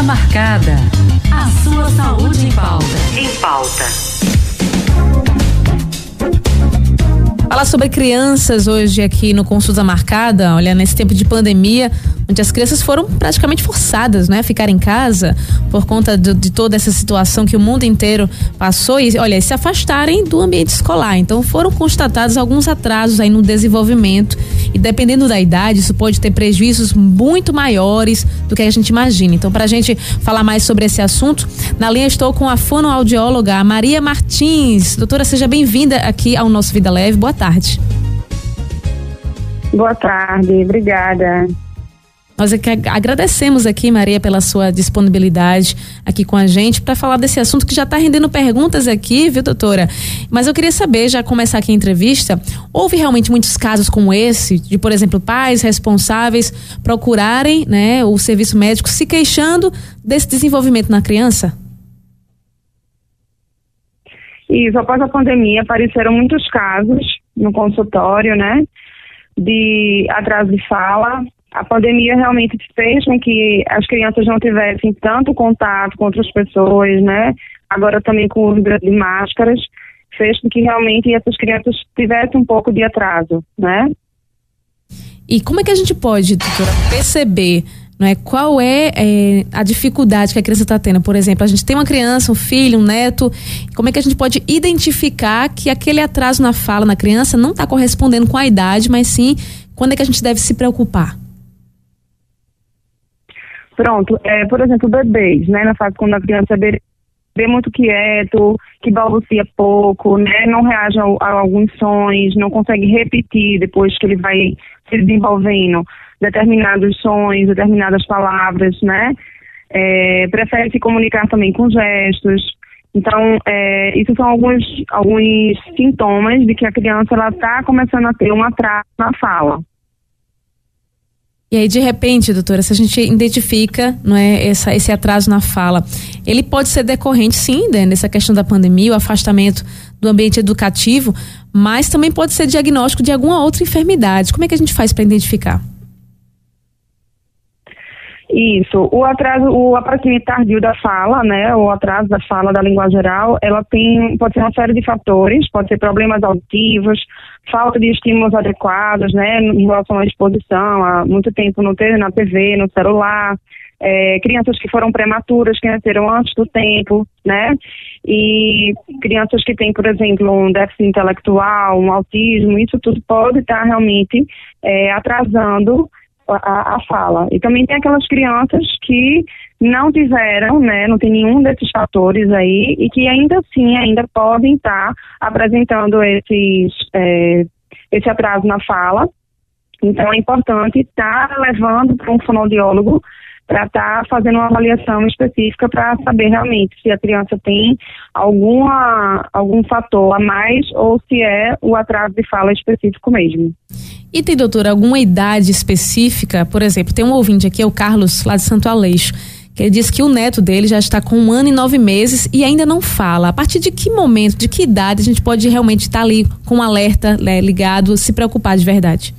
Consulta marcada. A sua saúde em pauta. Em pauta. Falar sobre crianças hoje aqui no Consulta Marcada, olha, nesse tempo de pandemia, onde as crianças foram praticamente forçadas, né, a ficar em casa por conta de, de toda essa situação que o mundo inteiro passou e, olha, se afastarem do ambiente escolar. Então, foram constatados alguns atrasos aí no desenvolvimento e dependendo da idade, isso pode ter prejuízos muito maiores do que a gente imagina. Então, para a gente falar mais sobre esse assunto, na linha estou com a fonoaudióloga Maria Martins. Doutora, seja bem-vinda aqui ao nosso Vida Leve. Boa tarde. Boa tarde, obrigada. Nós agradecemos aqui, Maria, pela sua disponibilidade aqui com a gente para falar desse assunto que já está rendendo perguntas aqui, viu, doutora? Mas eu queria saber, já começar aqui a entrevista, houve realmente muitos casos como esse, de, por exemplo, pais responsáveis procurarem né, o serviço médico se queixando desse desenvolvimento na criança? Isso, após a pandemia apareceram muitos casos no consultório, né? De atraso de fala, a pandemia realmente fez com que as crianças não tivessem tanto contato com outras pessoas, né? Agora também com o uso de máscaras, fez com que realmente essas crianças tivessem um pouco de atraso, né? E como é que a gente pode, doutora, perceber não é? Qual é, é, a dificuldade que a criança está tendo? Por exemplo, a gente tem uma criança, um filho, um neto. Como é que a gente pode identificar que aquele atraso na fala na criança não está correspondendo com a idade, mas sim quando é que a gente deve se preocupar? Pronto, é, por exemplo, bebês, né, na fase quando a criança é muito quieto, que balbucia pouco, né, não reage a, a, alguns sons, não consegue repetir depois que ele vai se desenvolvendo determinados sons, determinadas palavras, né, é, prefere se comunicar também com gestos. Então, é, isso são alguns, alguns sintomas de que a criança está começando a ter um atraso na fala. E aí, de repente, doutora, se a gente identifica não é, essa, esse atraso na fala, ele pode ser decorrente, sim, né, dessa questão da pandemia, o afastamento do ambiente educativo, mas também pode ser diagnóstico de alguma outra enfermidade. Como é que a gente faz para identificar? Isso. O atraso, o aparecimento tardio da fala, né, o atraso da fala da língua geral, ela tem, pode ser uma série de fatores, pode ser problemas auditivos, falta de estímulos adequados, né, em relação à exposição, há muito tempo no, na TV, no celular, é, crianças que foram prematuras, que nasceram antes do tempo, né, e crianças que têm, por exemplo, um déficit intelectual, um autismo, isso tudo pode estar realmente é, atrasando a, a, fala. E também tem aquelas crianças que não tiveram, né, não tem nenhum desses fatores aí e que ainda assim ainda podem estar apresentando esses, é, esse atraso na fala. Então é importante estar levando para um fonoaudiólogo para estar tá fazendo uma avaliação específica para saber realmente se a criança tem alguma, algum fator a mais ou se é o atraso de fala específico mesmo. E tem, doutora, alguma idade específica? Por exemplo, tem um ouvinte aqui, é o Carlos, lá de Santo Aleixo, que diz que o neto dele já está com um ano e nove meses e ainda não fala. A partir de que momento, de que idade a gente pode realmente estar ali com um alerta né, ligado, se preocupar de verdade?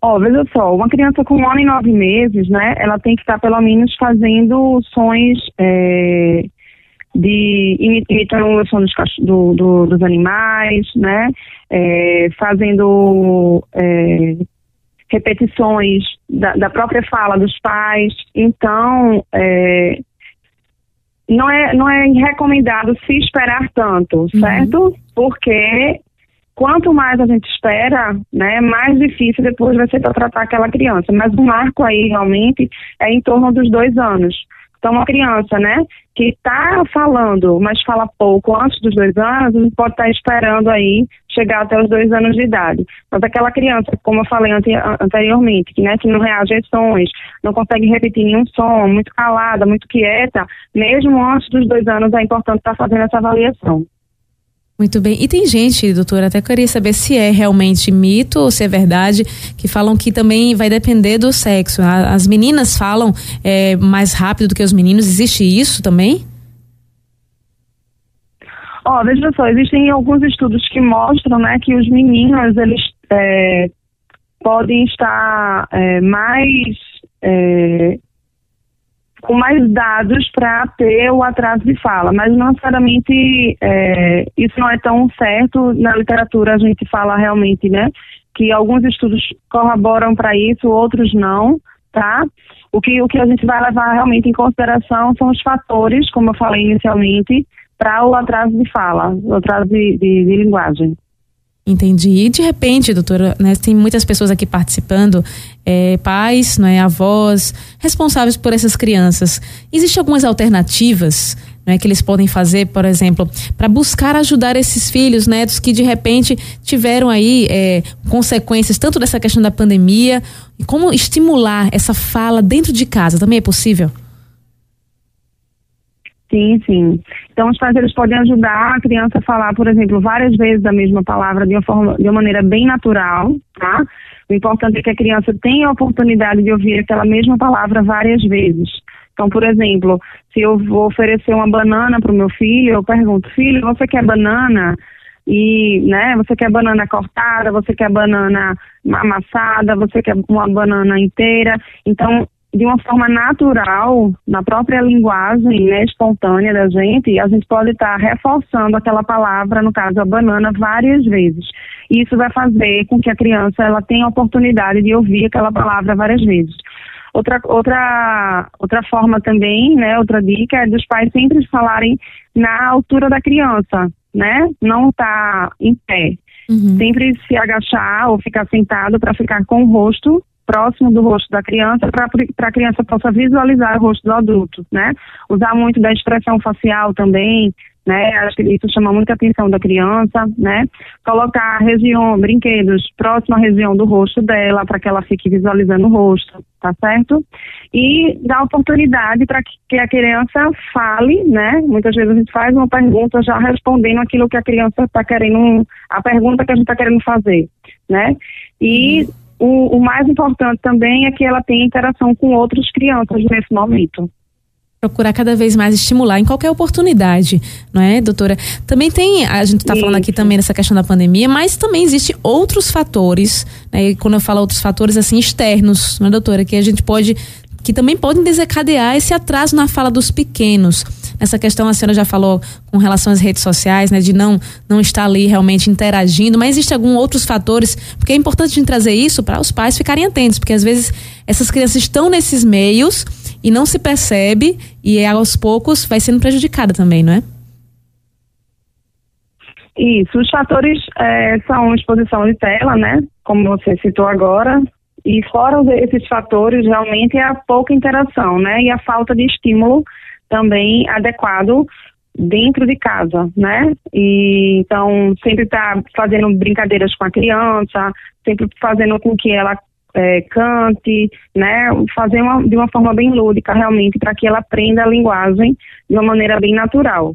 Ó, oh, veja só, uma criança com um ano e nove meses, né, ela tem que estar pelo menos fazendo sons é, de imitando o som dos, do, do, dos animais, né, é, fazendo é, repetições da, da, própria fala dos pais. Então, é, não é, não é recomendado se esperar tanto, uhum. certo? Porque quanto mais a gente espera, né, mais difícil depois vai ser para tratar aquela criança. Mas o marco aí realmente é em torno dos dois anos. Então, uma criança, né, que está falando, mas fala pouco antes dos dois anos, não pode estar tá esperando aí chegar até os dois anos de idade. Mas aquela criança, como eu falei anteriormente, que, né, que não reage a sons, não consegue repetir nenhum som, muito calada, muito quieta, mesmo antes dos dois anos é importante estar tá fazendo essa avaliação. Muito bem. E tem gente, doutora, até queria saber se é realmente mito ou se é verdade, que falam que também vai depender do sexo. As meninas falam é, mais rápido do que os meninos. Existe isso também? Ó, oh, veja só, existem alguns estudos que mostram, né, que os meninos, eles é, podem estar é, mais é, com mais dados para ter o atraso de fala, mas não necessariamente é, isso não é tão certo. Na literatura a gente fala realmente, né, que alguns estudos corroboram para isso, outros não, tá? O que, o que a gente vai levar realmente em consideração são os fatores, como eu falei inicialmente, para o atraso de fala, o atraso de, de, de linguagem. Entendi. E de repente, doutora, né, tem muitas pessoas aqui participando, é, pais, né, avós, responsáveis por essas crianças. Existem algumas alternativas né, que eles podem fazer, por exemplo, para buscar ajudar esses filhos, netos que de repente tiveram aí é, consequências tanto dessa questão da pandemia, como estimular essa fala dentro de casa? Também é possível? Sim, sim. Então, os pais eles podem ajudar a criança a falar, por exemplo, várias vezes a mesma palavra de uma, forma, de uma maneira bem natural, tá? O importante é que a criança tenha a oportunidade de ouvir aquela mesma palavra várias vezes. Então, por exemplo, se eu vou oferecer uma banana para o meu filho, eu pergunto, filho, você quer banana? E, né, você quer banana cortada, você quer banana amassada, você quer uma banana inteira. Então, de uma forma natural, na própria linguagem né, espontânea da gente, a gente pode estar tá reforçando aquela palavra, no caso a banana, várias vezes. E isso vai fazer com que a criança ela tenha a oportunidade de ouvir aquela palavra várias vezes. Outra, outra, outra forma também, né, outra dica é dos pais sempre falarem na altura da criança, né? Não tá em pé. Uhum. Sempre se agachar ou ficar sentado para ficar com o rosto próximo do rosto da criança para a criança possa visualizar o rosto do adulto, né? Usar muito da expressão facial também, né? Acho que isso chama muita atenção da criança, né? Colocar região, brinquedos próximo à região do rosto dela para que ela fique visualizando o rosto, tá certo? E dar oportunidade para que a criança fale, né? Muitas vezes a gente faz uma pergunta já respondendo aquilo que a criança está querendo, a pergunta que a gente está querendo fazer, né? E o, o mais importante também é que ela tenha interação com outras crianças nesse momento procurar cada vez mais estimular em qualquer oportunidade, não é, doutora? Também tem, a gente está falando aqui também nessa questão da pandemia, mas também existe outros fatores, né? E quando eu falo outros fatores assim externos, não é, doutora, que a gente pode que também podem desencadear esse atraso na fala dos pequenos. Essa questão a senhora já falou com relação às redes sociais, né, de não não estar ali realmente interagindo, mas existem alguns outros fatores, porque é importante trazer isso para os pais ficarem atentos, porque às vezes essas crianças estão nesses meios e não se percebe e aos poucos vai sendo prejudicada também, não é? Isso, os fatores é, são exposição de tela, né? Como você citou agora, e fora esses fatores, realmente é a pouca interação, né? E a falta de estímulo também adequado dentro de casa, né? E então sempre está fazendo brincadeiras com a criança, sempre fazendo com que ela é, cante, né? Fazer uma, de uma forma bem lúdica, realmente, para que ela aprenda a linguagem de uma maneira bem natural.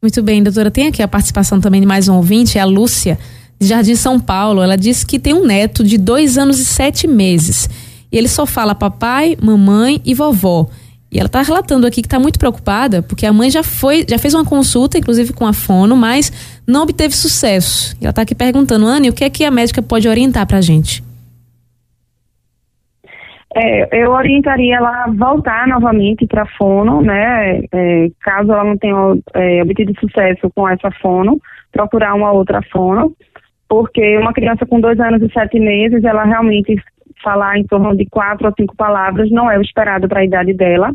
Muito bem, doutora. Tem aqui a participação também de mais um ouvinte, é a Lúcia, de Jardim São Paulo. Ela disse que tem um neto de dois anos e sete meses. E ele só fala papai, mamãe e vovó. E ela está relatando aqui que está muito preocupada, porque a mãe já foi, já fez uma consulta, inclusive com a fono, mas não obteve sucesso. E ela está aqui perguntando, Anne, o que é que a médica pode orientar para a gente? É, eu orientaria ela a voltar novamente para a fono, né? É, caso ela não tenha é, obtido sucesso com essa fono, procurar uma outra fono, porque uma criança com dois anos e sete meses, ela realmente falar em torno de quatro ou cinco palavras não é o esperado para a idade dela.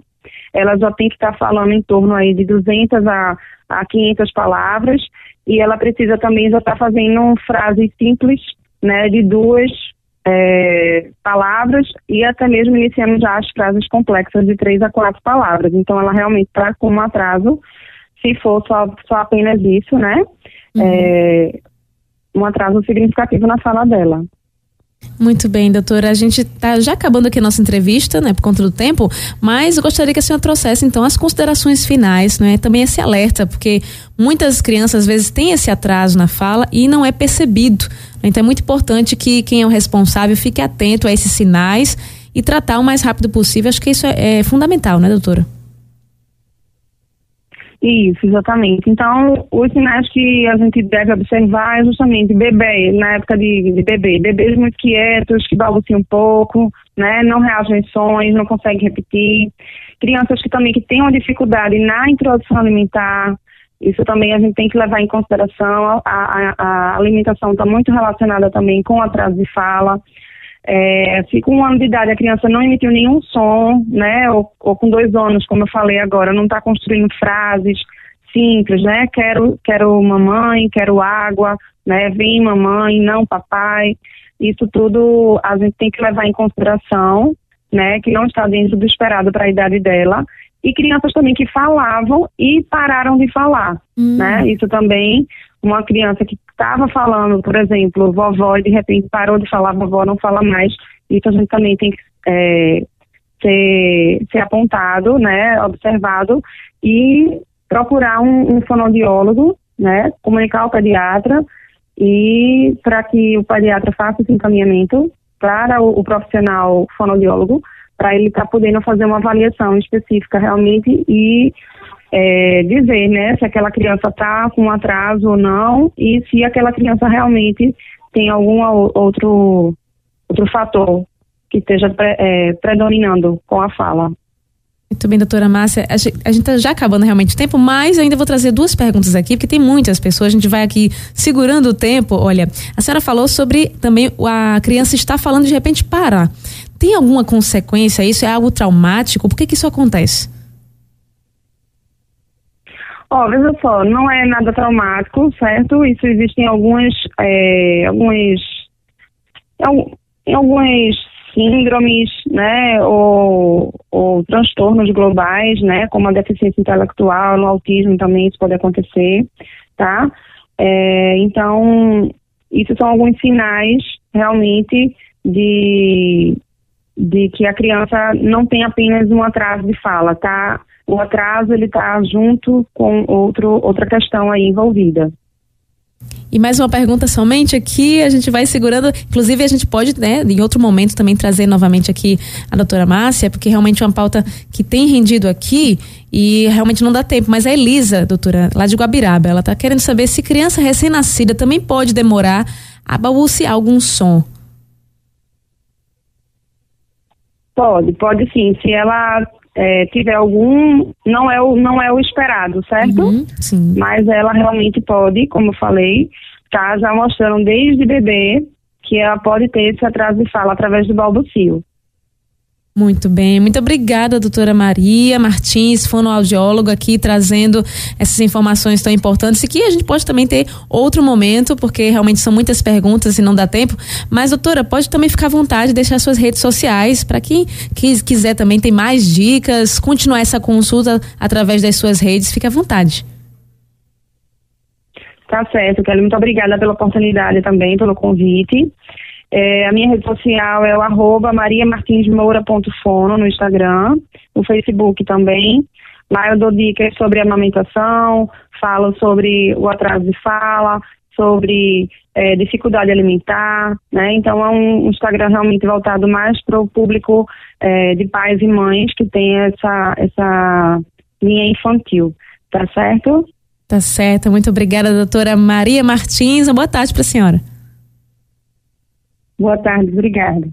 Ela já tem que estar tá falando em torno aí de 200 a, a 500 palavras e ela precisa também já estar tá fazendo frases simples, né, de duas é, palavras e até mesmo iniciando já as frases complexas de três a quatro palavras. Então ela realmente está com um atraso, se for só, só apenas isso, né? Uhum. É, um atraso significativo na fala dela. Muito bem, doutora. A gente está já acabando aqui a nossa entrevista, né, por conta do tempo, mas eu gostaria que a senhora trouxesse, então, as considerações finais, né, também esse alerta, porque muitas crianças, às vezes, têm esse atraso na fala e não é percebido. Então, é muito importante que quem é o responsável fique atento a esses sinais e tratar o mais rápido possível. Acho que isso é, é fundamental, né, doutora? Isso, exatamente. Então, os sinais que a gente deve observar é justamente bebê, na época de, de bebê. Bebês muito quietos, que balbuciam um pouco, né? Não reagem sons, não conseguem repetir. Crianças que também que têm uma dificuldade na introdução alimentar, isso também a gente tem que levar em consideração. A, a, a alimentação está muito relacionada também com atraso de fala. É, se com um ano de idade a criança não emitiu nenhum som, né, ou, ou com dois anos, como eu falei agora, não está construindo frases simples, né, quero, quero mamãe, quero água, né, vem mamãe, não papai. Isso tudo a gente tem que levar em consideração, né, que não está dentro do esperado para a idade dela. E crianças também que falavam e pararam de falar, hum. né, isso também uma criança que estava falando, por exemplo, vovó, e de repente parou de falar, vovó não fala mais, isso a gente também tem que é, ser, ser apontado, né, observado, e procurar um, um fonoaudiólogo, né, comunicar ao pediatra, e para que o pediatra faça esse encaminhamento para o, o profissional fonoaudiólogo, para ele estar tá podendo fazer uma avaliação específica realmente e é, dizer, né, se aquela criança está com atraso ou não e se aquela criança realmente tem algum outro, outro fator que esteja pre, é, predominando com a fala. Muito bem, doutora Márcia. A gente está já acabando realmente o tempo, mas eu ainda vou trazer duas perguntas aqui, porque tem muitas pessoas. A gente vai aqui segurando o tempo. Olha, a senhora falou sobre também a criança está falando de repente parar. Tem alguma consequência? Isso é algo traumático? Por que, que isso acontece? Ó, veja só, não é nada traumático, certo? Isso existem algumas, é, algumas, em algumas síndromes, né, ou, ou transtornos globais, né, como a deficiência intelectual, no autismo também isso pode acontecer, tá? É, então, isso são alguns sinais realmente de, de que a criança não tem apenas um atraso de fala, tá? O atraso ele está junto com outro, outra questão aí envolvida. E mais uma pergunta somente aqui, a gente vai segurando, inclusive a gente pode, né, em outro momento também trazer novamente aqui a doutora Márcia, porque realmente é uma pauta que tem rendido aqui e realmente não dá tempo, mas a Elisa, doutora, lá de Guabiraba, ela está querendo saber se criança recém-nascida também pode demorar a balbuciar algum som. Pode, pode sim. Se ela é, tiver algum, não é o, não é o esperado, certo? Uhum, sim. Mas ela realmente pode, como eu falei, tá já mostrando desde bebê que ela pode ter esse atraso de fala através do balbucio. Muito bem, muito obrigada, doutora Maria Martins, fonoaudióloga, aqui trazendo essas informações tão importantes e que a gente pode também ter outro momento, porque realmente são muitas perguntas e não dá tempo. Mas, doutora, pode também ficar à vontade de deixar suas redes sociais para quem quiser também ter mais dicas, continuar essa consulta através das suas redes, fique à vontade. Tá certo, Kelly. Muito obrigada pela oportunidade também, pelo convite. É, a minha rede social é o arroba mariamartinsmoura.fono no Instagram, no Facebook também. Lá eu dou dicas sobre amamentação, falo sobre o atraso de fala, sobre é, dificuldade alimentar, né? Então é um Instagram realmente voltado mais para o público é, de pais e mães que tem essa, essa linha infantil, tá certo? Tá certo, muito obrigada, doutora Maria Martins. Uma boa tarde para a senhora. Boa tarde, obrigada.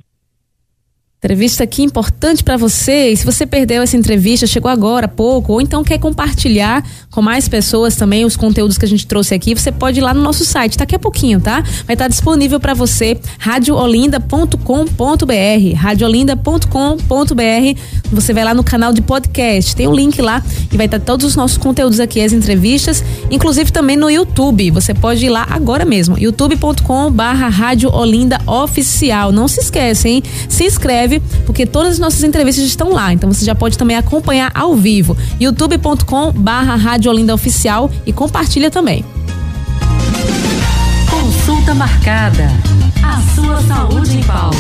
Entrevista aqui importante para você. E se você perdeu essa entrevista, chegou agora há pouco, ou então quer compartilhar com mais pessoas também os conteúdos que a gente trouxe aqui, você pode ir lá no nosso site, daqui a pouquinho, tá? Vai estar disponível para você, radioolinda.com.br, radioolinda.com.br. Você vai lá no canal de podcast, tem um link lá e vai estar todos os nossos conteúdos aqui, as entrevistas, inclusive também no YouTube. Você pode ir lá agora mesmo, youtube.com/barra Rádio Olinda Oficial. Não se esquece, hein? Se inscreve porque todas as nossas entrevistas estão lá. Então você já pode também acompanhar ao vivo. youtube.com barra Rádio Olinda Oficial e compartilha também. Consulta marcada. A sua saúde em pauta.